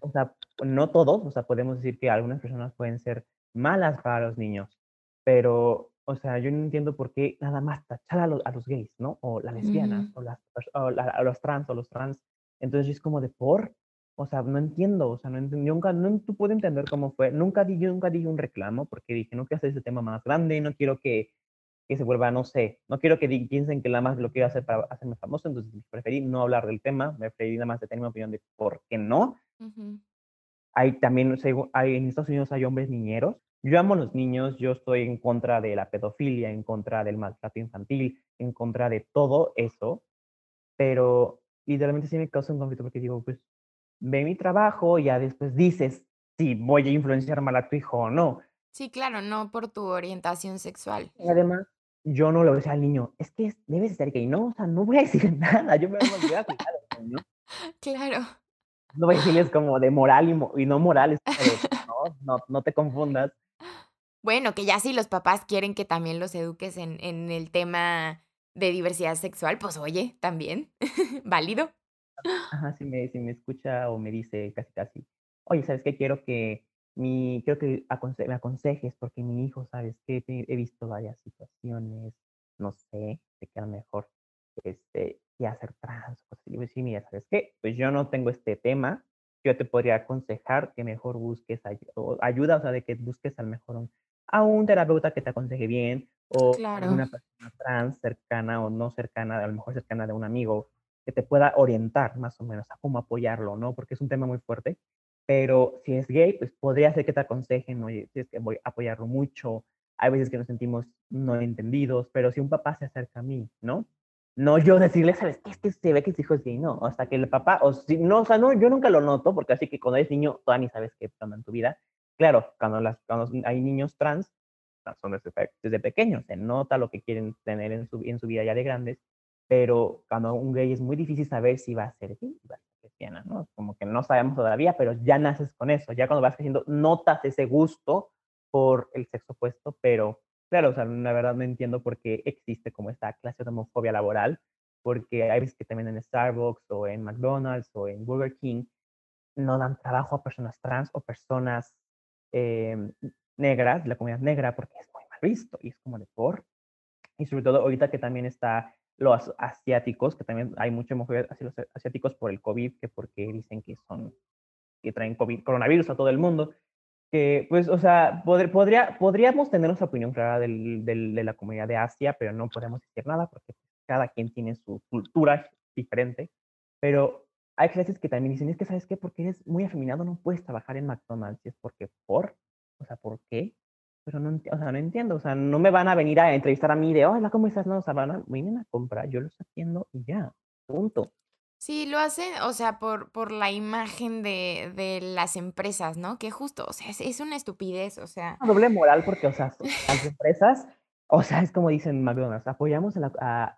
o sea, no todos, o sea, podemos decir que algunas personas pueden ser malas para los niños, pero, o sea, yo no entiendo por qué nada más tachar a los, a los gays, ¿no? O las lesbianas, o, las, o la- a los trans, o los trans. Entonces, es como de por, o sea, no entiendo, o sea, no entiendo, nunca, no tú puedo entender cómo fue, nunca di, yo nunca dije un reclamo, porque dije, no quiero hacer ese tema más grande, no quiero que, que se vuelva, no sé, no quiero que piensen que nada más lo quiero hacer para hacerme famoso, entonces preferí no hablar del tema, preferí nada más de tener mi opinión de por qué no, Ujú. Hay también, hay, en Estados Unidos hay hombres niñeros. Yo amo a los niños, yo estoy en contra de la pedofilia, en contra del maltrato infantil, en contra de todo eso, pero literalmente sí me causa un conflicto porque digo, pues ve mi trabajo y ya después dices si voy a influenciar mal a tu hijo o no. Sí, claro, no por tu orientación sexual. Y además, yo no le voy a decir al niño, es que es- debes ser gay, no, o sea, no voy a decir nada, yo me voy a cuidar al niño. Claro. No voy a decirles como de moral y, mo- y no moral, es como de, no, no, no te confundas. Bueno, que ya si los papás quieren que también los eduques en en el tema de diversidad sexual, pues oye, también, válido. Ajá, si me si me escucha o me dice casi, casi: "Oye, ¿sabes qué? Quiero que mi quiero que aconse me aconsejes porque mi hijo, ¿sabes qué? He visto varias situaciones, no sé, de que a lo mejor, este, quiere hacer trans, cosas así". Le voy a decir: "Mira, ¿sabes qué? Pues yo no tengo este tema, yo te podría aconsejar que mejor busques ayuda, o sea, de que busques a lo mejor a un terapeuta que te aconseje bien, o Claro. alguna persona trans cercana o no cercana, a lo mejor cercana de un amigo, que te pueda orientar más o menos a cómo apoyarlo, ¿no? Porque es un tema muy fuerte, pero si es gay, pues podría ser que te aconsejen, oye, tienes que voy a apoyarlo mucho. Hay veces que nos sentimos no entendidos, pero si un papá se acerca a mí, ¿no? No yo decirle, ¿sabes qué? Es que se ve que tu hijo es gay, no, hasta que el papá, o si, no, o sea, no, yo nunca lo noto, porque así que cuando eres niño, todavía ni sabes qué pasa en tu vida. Claro, cuando, las, cuando hay niños trans, son desde, desde pequeños, se nota lo que quieren tener en su, en su vida ya de grandes, pero cuando un gay es muy difícil saber si va a ser gay, va a ser lesbiana, ¿no? Como que no sabemos todavía, pero ya naces con eso, ya cuando vas creciendo notas ese gusto por el sexo opuesto, pero claro, o sea, la verdad no entiendo por qué existe como esta clase de homofobia laboral, porque hay veces que también en Starbucks o en McDonald's o en Burger King no dan trabajo a personas trans o personas em, negras, la comunidad negra, porque es muy mal visto y es como de por. Y sobre todo ahorita que también está los asiáticos, que también hay mucha homofobia hacia los asiáticos por el COVID, que porque dicen que son, que traen COVID, coronavirus a todo el mundo, que pues, o sea, podr- podría, podríamos tener nuestra opinión clara del, de la comunidad de Asia, pero no podemos decir nada porque cada quien tiene su cultura diferente, pero hay clases que también dicen, es que, ¿sabes qué? Porque eres muy afeminado, no puedes trabajar en McDonald's, y es porque, ¿por? O sea, ¿por qué? Pero no, o sea, no entiendo, o sea, no me van a venir a entrevistar a mí de, hola, ¿cómo estás? No, o sea, van a, vienen a comprar, yo los atiendo y ya, punto. Sí, lo hacen, o sea, por por la imagen de de las empresas, ¿no? Que justo, o sea, es es una estupidez, o sea, Una doble moral porque, o sea, las empresas, o sea, es como dicen McDonald's, apoyamos a, la- a,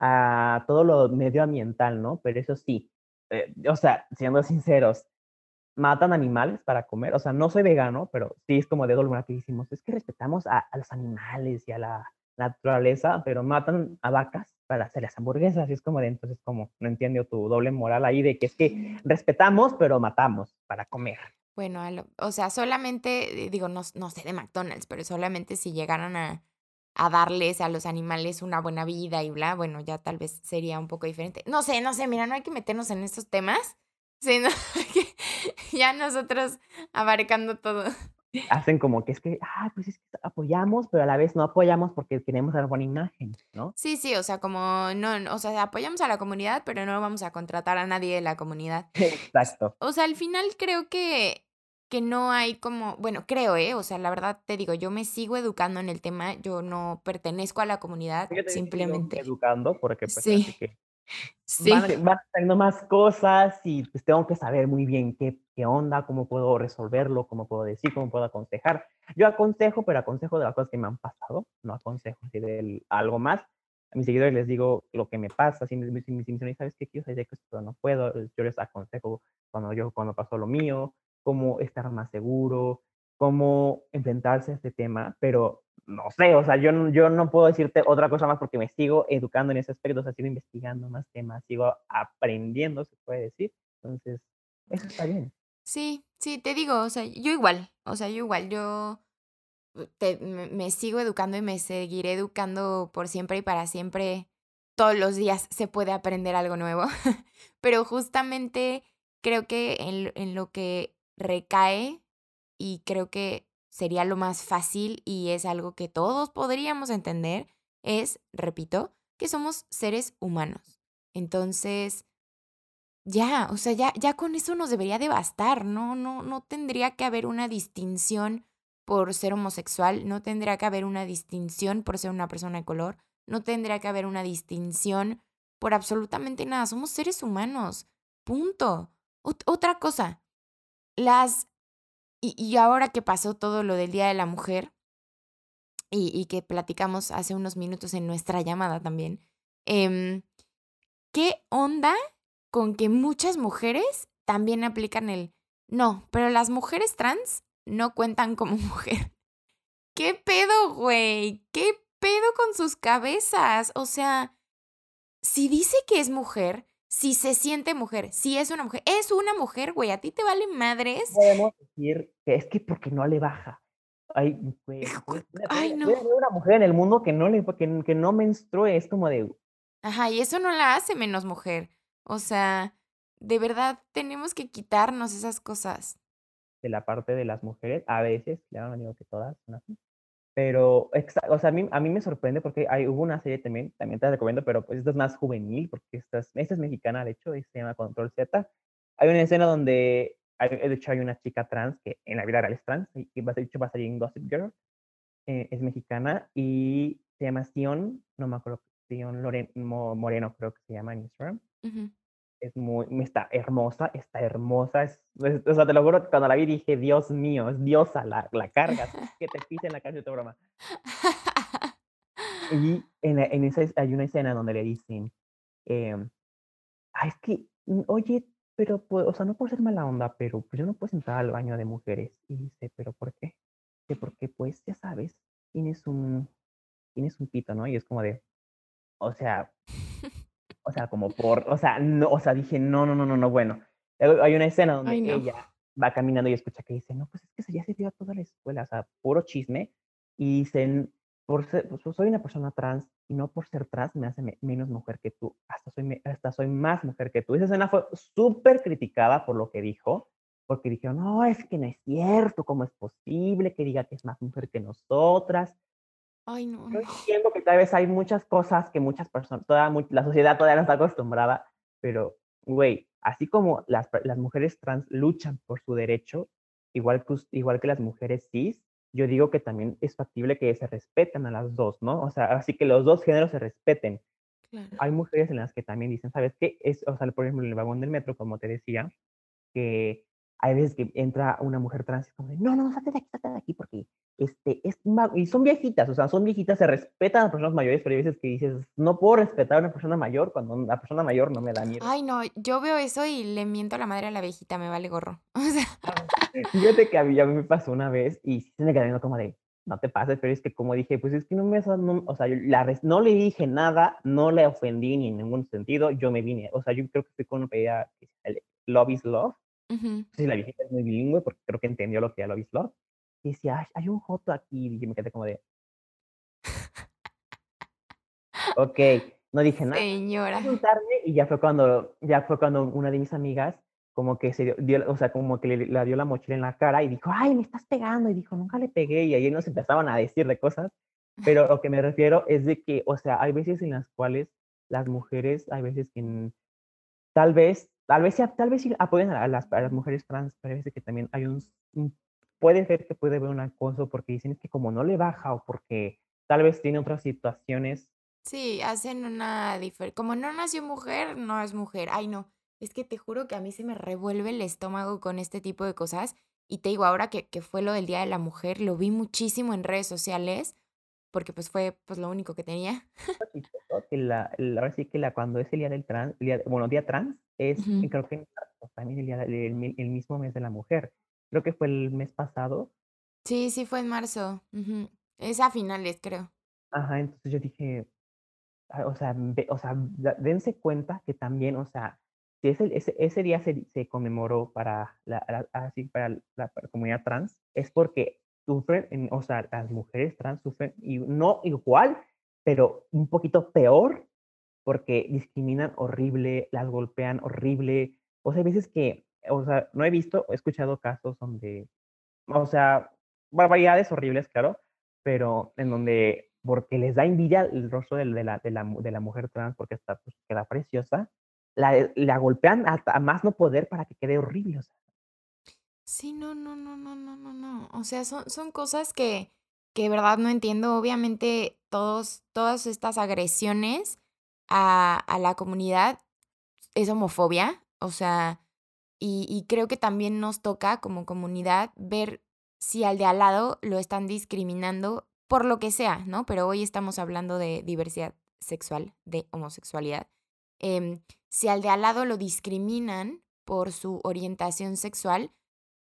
a- a todo lo medioambiental, ¿no? Pero eso sí, eh, o sea, siendo sinceros, matan animales para comer, o sea, no soy vegano, pero sí es como de doble moral que decimos, es que respetamos a, a los animales y a la naturaleza, pero matan a vacas para hacer las hamburguesas, y es como de, entonces, como, no entiendo tu doble moral ahí de que es que respetamos, pero matamos para comer. bueno, o sea, solamente, eh, digo, no no sé de McDonald's, pero solamente si llegaran a a darles a los animales una buena vida y bla, bueno, ya tal vez sería un poco diferente. No sé, no sé, mira, no hay que meternos en estos temas, sino que ya nosotros abarcando todo. Hacen como que es que, ah, pues es que apoyamos, pero a la vez no apoyamos porque queremos dar buena imagen, ¿no? Sí, sí, o sea, como no, o sea, apoyamos a la comunidad, pero no vamos a contratar a nadie de la comunidad. Exacto. O sea, al final creo que que no hay como, bueno, creo, ¿eh? O sea, la verdad te digo, yo me sigo educando en el tema, yo no pertenezco a la comunidad, Yo sigo simplemente. educando porque, pues, Sí, que sí. van saliendo más cosas y, pues, tengo que saber muy bien qué qué onda, cómo puedo resolverlo, cómo puedo decir, cómo puedo aconsejar. Yo aconsejo, pero aconsejo de las coses que me han pasado, no aconsejo así del algo más. A mis seguidores les digo lo que me pasa, si me si si dicen: "¿Sabes qué? Quiero salir de esto, no puedo", yo les aconsejo cuando yo cuando pasó lo mío, cómo estar más seguro, cómo enfrentarse a este tema, pero no sé, o sea, yo yo no puedo decirte otra cosa más porque me sigo educando en ese aspecto, o sea, sigo investigando más temas, sigo aprendiendo, se puede decir. Entonces, eso está bien. Sí, sí, te digo, o sea, yo igual, o sea, yo igual, yo uh, me me sigo educando y me seguiré educando por siempre y para siempre. Todos los días se puede aprender algo nuevo, pero justamente creo que en en lo que recae, y creo que sería lo más fácil, y es algo que todos podríamos entender, es, repito, que somos seres humanos. Entonces, ya, o sea, ya ya con eso nos debería de bastar, no no no tendría que haber una distinción por ser homosexual, no tendría que haber una distinción por ser una persona de color, no tendría que haber una distinción por absolutamente nada, somos seres humanos, punto. Ot otra cosa, las y y ahora que pasó todo lo del Día de la Mujer y y que platicamos hace unos minutos en nuestra llamada también, em, ¿qué onda con que muchas mujeres también aplican el: "No, pero las mujeres trans no cuentan como mujer"? ¿Qué pedo, güey? ¿Qué pedo con sus cabezas? O sea, si dice que es mujer, si se siente mujer, si es una mujer, es una mujer, güey, ¿a ti te vale madres? Podemos decir que es que porque no le baja. Ay, güey, Ay, no. una mujer en el mundo que no le que que no menstrue, es como de Ajá, y eso no la hace menos mujer. O sea, de verdad tenemos que quitarnos esas cosas. de la parte de las mujeres, a veces, claro, no digo que todas son así, pero o sea, a mí a mí me sorprende porque hay hubo una serie también, también te la recomiendo, pero, pues, esta es más juvenil, porque esta es esta es mexicana, de hecho, y se llama Control Z. Hay una escena donde hay de hecho, hay una chica trans que en la vida real es trans, y y de hecho, va a salir en Gossip Girl, eh, es mexicana y se llama Sion, no me acuerdo, Sion Loren Mo Moreno, creo que se llama en Instagram. Ujú. Es muy está hermosa, está hermosa, es es o sea, te lo juro cuando la vi dije: "Dios mío, es diosa, la la cargas, que te pisen la cárcel, es broma". Y en en esa es hay una escena donde le dicen, em, "Ay, es que, mm, oye, pero, pues, o sea, no por ser mala onda, pero, pues, yo no puedo entrar al baño de mujeres". Y dice: "¿Pero por qué?". Dice: "Porque, pues, ya sabes, tienes un tienes un pito", ¿no? Y es como de, o sea o sea, como por o sea, no, o sea, dije: "No, no, no, no, no", bueno, hay una escena donde Ay, no. ella va caminando y escucha que dice: "No, pues, es que ya se dio a toda la escuela", o sea, puro chisme, y dicen: "Por ser pues, soy una persona trans, y no por ser trans me hace me menos mujer que tú, hasta soy me hasta soy más mujer que tú". Esa escena fue supercriticada por lo que dijo, porque dijeron: "No, es que no es cierto, ¿cómo es posible que diga que es más mujer que nosotras?". Ay, no, Yo entiendo que tal vez hay muchas cosas que muchas personas toda la sociedad todavía no está acostumbrada, pero, güey, así como las las mujeres trans luchan por su derecho, igual que igual que las mujeres cis, yo digo que también es factible que se respeten a las 2, ¿no? O sea, así que los 2 géneros se respeten. Claro. Hay mujeres en las que también dicen: "¿Sabes qué?". Es, o sea, por ejemplo, en el vagón del metro, como te decía, que hay veces que entra una mujer trans y es como de: "No, no, salte de aquí, salte de aquí", porque, este, es y son viejitas, o sea, son viejitas, se respetan a las personas mayores, pero hay veces que dices: "No puedo respetar a una persona mayor cuando la persona mayor no me da miedo". Ay, no, yo veo eso y le miento a la madre a la viejita, me vale gorro. O sea, Fíjate que a mí a mí me pasó una vez y sí se me viendo como de: "No te pases", pero es que como dije, pues es que no me no, o sea, yo la res no le dije nada, no le ofendí ni en ningún sentido, yo me vine, o sea, yo creo que fui con una el Love is Love, ujú. sí, la viejita es muy bilingüe porque creo que entendió lo que era Love is Love, y decía: "Ay, hay un joto aquí", y yo me quedé como de okey, no dije nada, Señora. y ya fue cuando ya fue cuando una de mis amigas como que se dio, dio- o sea, como que le, le dio la mochila en la cara y dijo, ay, me estás pegando. Y dijo, nunca le pegué. Y ahí nos empezaban a decir de cosas. Pero lo que me refiero es de que, o sea, hay veces en las cuales las mujeres, hay veces que tal vez, tal vez, tal vez sí apoyan a las, mujeres trans, pero veces que también hay un, un- puede ser que puede haber un acoso porque dicen que como no le baja o porque tal vez tiene otras situaciones. Sí, hacen una diferencia. Como no nació mujer, no es mujer. Ay, no. Es que te juro que a mí se me revuelve el estómago con este tipo de cosas. Y te digo, ahora que, que fue lo del Día de la Mujer, lo vi muchísimo en redes sociales, porque pues fue pues lo único que tenía. la, el- ahora sí que la, cuando es el día del trans, el día- bueno, día trans, es, Ujú. creo que marzo, también el, día, el, el mismo mes de la mujer. Creo que fue el mes pasado. Sí, sí fue en marzo. Ujú. Es a finales, creo. Ajá, entonces yo dije, ah, o sea, ve- o sea, dense cuenta que también, o sea, si ese, ese, ese día se, se conmemoró para la, la- así, para la, para la comunidad trans, es porque sufren, en- o sea, las mujeres trans sufren, y no igual, pero un poquito peor, porque discriminan horrible, las golpean horrible. O sea, hay veces que, o sea, no he visto, he escuchado casos donde, o sea, barbaridades horribles, claro, pero en donde, porque les da envidia el rostro de, la, de, la, de la mujer trans, porque está, pues, queda preciosa, la, la golpean hasta más no poder para que quede horrible. O sea, Sí, no, no, no, no, no, no, no. O sea, son, son cosas que, que verdad no entiendo. Obviamente, todos, todas estas agresiones a, a la comunidad es homofobia. O sea, y, y creo que también nos toca como comunidad ver si al de al lado lo están discriminando por lo que sea, ¿no? Pero hoy estamos hablando de diversidad sexual, de homosexualidad. Em, si al de al lado lo discriminan por su orientación sexual,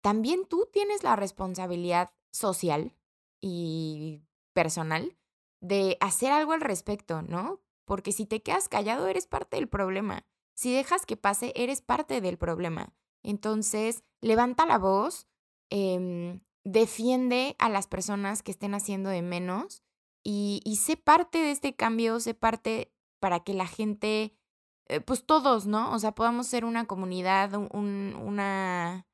también tú tienes la responsabilidad social y personal de hacer algo al respecto, ¿no? Porque si te quedas callado, eres parte del problema. Si dejas que pase, eres parte del problema. Entonces, levanta la voz, em, defiende a las personas que estén haciendo de menos y, sé parte de este cambio, sé parte para que la gente, eh, pues todos, ¿no? O sea, podamos ser una comunidad, un- un- una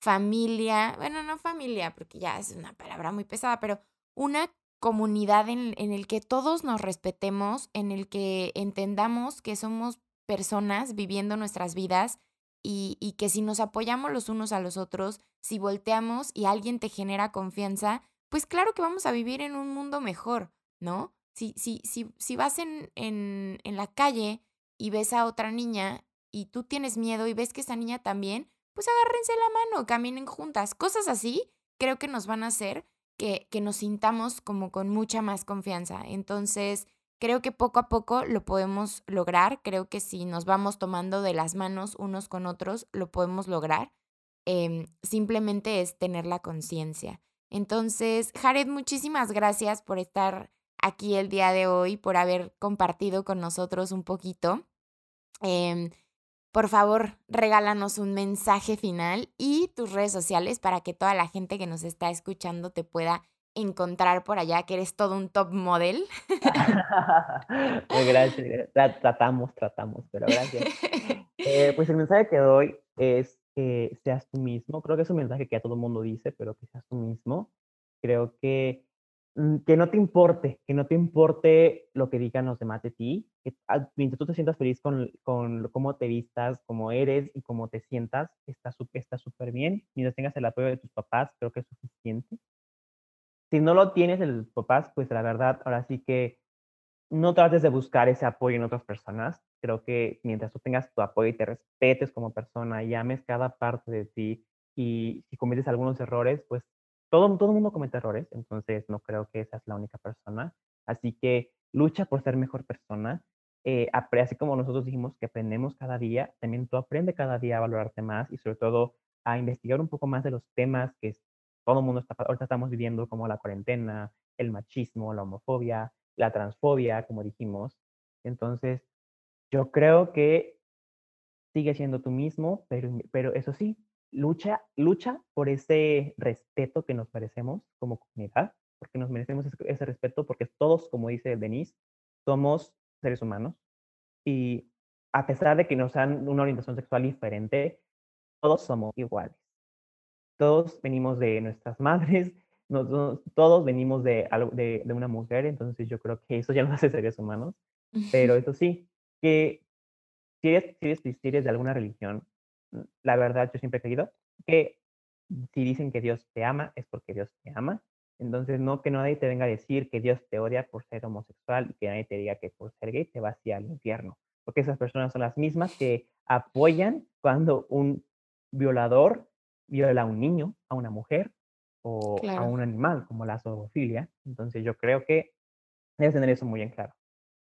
familia, bueno, no familia, porque ya es una palabra muy pesada, pero una comunidad en, en el que todos nos respetemos, en el que entendamos que somos personas viviendo nuestras vidas y, y que si nos apoyamos los unos a los otros, si volteamos y alguien te genera confianza, pues claro que vamos a vivir en un mundo mejor, ¿no? Si, si, si, si vas en, en, en la calle y ves a otra niña y tú tienes miedo y ves que esa niña también, pues agárrense la mano, caminen juntas. Cosas así creo que nos van a hacer que, que nos sintamos como con mucha más confianza. Entonces, creo que poco a poco lo podemos lograr. Creo que si nos vamos tomando de las manos unos con otros, lo podemos lograr. Em, simplemente es tener la conciencia. Entonces, Jared, muchísimas gracias por estar aquí el día de hoy, por haber compartido con nosotros un poquito. Em, por favor, regálanos un mensaje final y tus redes sociales para que toda la gente que nos está escuchando te pueda encontrar por allá, que eres todo un top model. Pues, gracias, gra- tra- tratamos, tratamos, pero gracias. Eh, pues el mensaje que doy es que seas tú mismo. Creo que es un mensaje que a todo el mundo dice, pero que seas tú mismo. Creo que, que no te importe, que no te importe lo que digan los demás de ti. Que mientras tú te sientas feliz con, con cómo te vistas, cómo eres y cómo te sientas, está su- está súper bien. Mientras tengas el apoyo de tus papás, creo que es suficiente. Si no lo tienes de los papás, pues la verdad, ahora sí que no trates de buscar ese apoyo en otras personas. Creo que mientras tú tengas tu apoyo y te respetes como persona y ames cada parte de ti y si cometes algunos errores, pues todo, todo mundo comete errores, entonces no creo que esa es la única persona. Así que lucha por ser mejor persona. Eh, así como nosotros dijimos que aprendemos cada día, también tú aprende cada día a valorarte más y sobre todo a investigar un poco más de los temas que todo el mundo está, ahorita estamos viviendo, como la cuarentena, el machismo, la homofobia, la transfobia, como dijimos. Entonces, yo creo que sigue siendo tú mismo, pero, pero eso sí, lucha, lucha por ese respeto que nos merecemos como comunidad, porque nos merecemos ese, ese respeto, porque todos, como dice Denise, somos seres humanos y a pesar de que nos dan una orientación sexual diferente, todos somos iguales. Todos venimos de nuestras madres, todos venimos de, de, de, una mujer, entonces yo creo que eso ya no hace seres humanos. Pero eso sí, que si eres, si, eres, si eres de alguna religión, la verdad yo siempre he creído que si dicen que Dios te ama, es porque Dios te ama. Entonces, no que nadie te venga a decir que Dios te odia por ser homosexual y que nadie te diga que por ser gay te vas al infierno. Porque esas personas son las mismas que apoyan cuando un violador viola a un niño, a una mujer o a un animal, como la zoofilia. Entonces, yo creo que debes tener eso muy en claro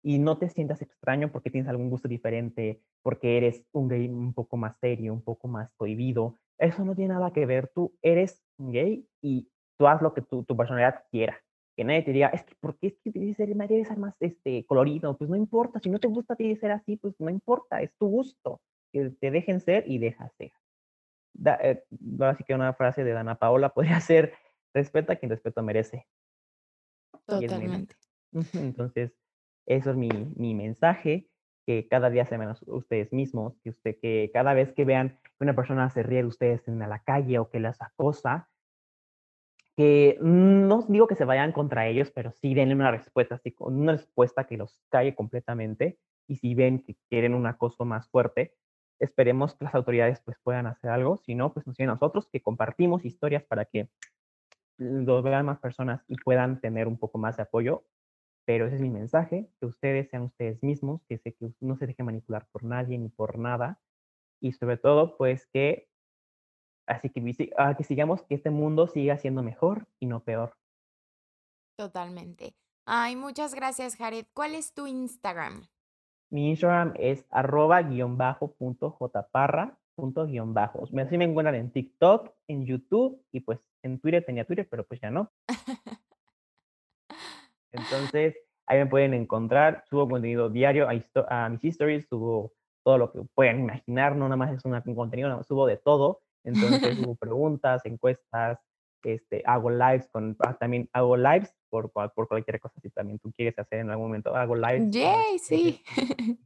y no te sientas extraño porque tienes algún gusto diferente, porque eres un gay un poco más serio, un poco más prohibido. Eso no tiene nada que ver. Tú eres gay y tú haz lo que tu, tu personalidad quiera. Que nadie te diga, es que, ¿por qué es que debes ser, ser más este, colorido? Pues no importa, si no te gusta a ti ser así, pues no importa, es tu gusto. Que te dejen ser y deja ser. Da, eh, así que una frase de Dana Paola podría ser, respeta a quien respeto merece. Totalmente. Entonces, eso es mi, mi mensaje, que cada día sean menos ustedes mismos, que, usted, que cada vez que vean que una persona se ríe de ustedes en la calle o que las acosa, que no digo que se vayan contra ellos, pero sí denle una respuesta, una respuesta que los calle completamente. Y si ven que quieren un acoso más fuerte, esperemos que las autoridades pues puedan hacer algo. Si no, pues nos siguen nosotros que compartimos historias para que los vean más personas y puedan tener un poco más de apoyo pero ese es mi mensaje, que ustedes sean ustedes mismos, que, se, que no se dejen manipular por nadie ni por nada. Y sobre todo, pues que, así que, ah, que sigamos que este mundo siga siendo mejor y no peor. Totalmente. Ay, muchas gracias, Jared. ¿Cuál es tu Instagram? Mi Instagram es arroba guion bajo punto jparra punto guion bajo. Así me encuentran en TikTok, en YouTube y pues en Twitter tenía Twitter, pero pues ya no. Entonces, ahí me pueden encontrar, subo contenido diario a, mis stories, subo todo lo que puedan imaginar, no nada más es un contenido, subo de todo. Entonces, subo preguntas, encuestas, este, hago lives con, ah, también hago lives por, por cualquier cosa, si también tú quieres hacer en algún momento, hago lives. Yay, sí.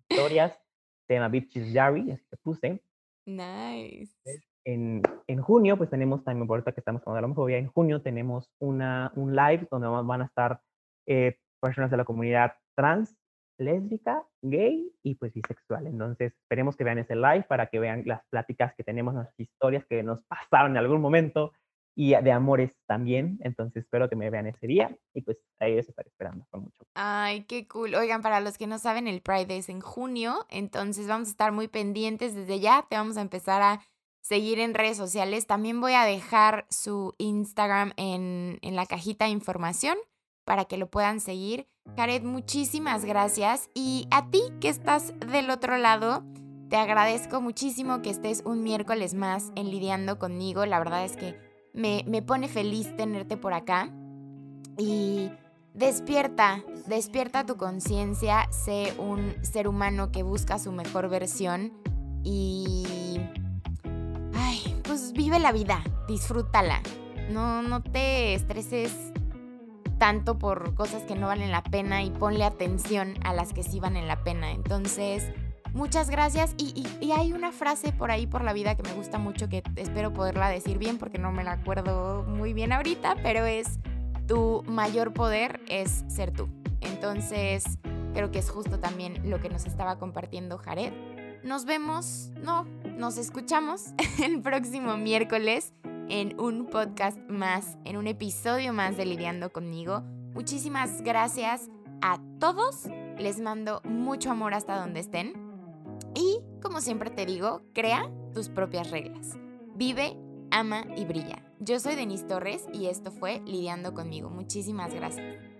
Historias, se llama Bitches Diary, así que puse. Nice. En, en, junio, pues tenemos también, por ahorita que estamos con la homofobia, en junio tenemos una, un live donde van a estar eh, personas de la comunidad trans, lésbica, gay y pues bisexual. Entonces, esperemos que vean ese live para que vean las pláticas que tenemos, las historias que nos pasaron en algún momento y de amores también. Entonces, espero que me vean ese día y pues ahí les estaré esperando con mucho. Ay, qué cool. Oigan, para los que no saben, el Pride es en junio, entonces vamos a estar muy pendientes desde ya. Te vamos a empezar a seguir en redes sociales. También voy a dejar su Instagram en, en la cajita de información para que lo puedan seguir. Jared, muchísimas gracias. Y a ti que estás del otro lado, te agradezco muchísimo que estés un miércoles más en lidiando conmigo. La verdad es que me, me pone feliz tenerte por acá. Y despierta, despierta tu conciencia, sé un ser humano que busca su mejor versión y... Ay, pues vive la vida, disfrútala. No, no te estreses tanto por cosas que no valen la pena y ponle atención a las que sí valen la pena. Entonces, muchas gracias. Y, hay una frase por ahí por la vida que me gusta mucho que espero poderla decir bien porque no me la acuerdo muy bien ahorita, pero es tu mayor poder es ser tú. Entonces, creo que es justo también lo que nos estaba compartiendo Jared. Nos vemos, no, nos escuchamos el próximo miércoles en un podcast más, en un episodio más de Lidiando conmigo. Muchísimas gracias a todos. Les mando mucho amor hasta donde estén. Y, como siempre te digo, crea tus propias reglas. Vive, ama y brilla. Yo soy Denise Torres y esto fue Lidiando conmigo. Muchísimas gracias.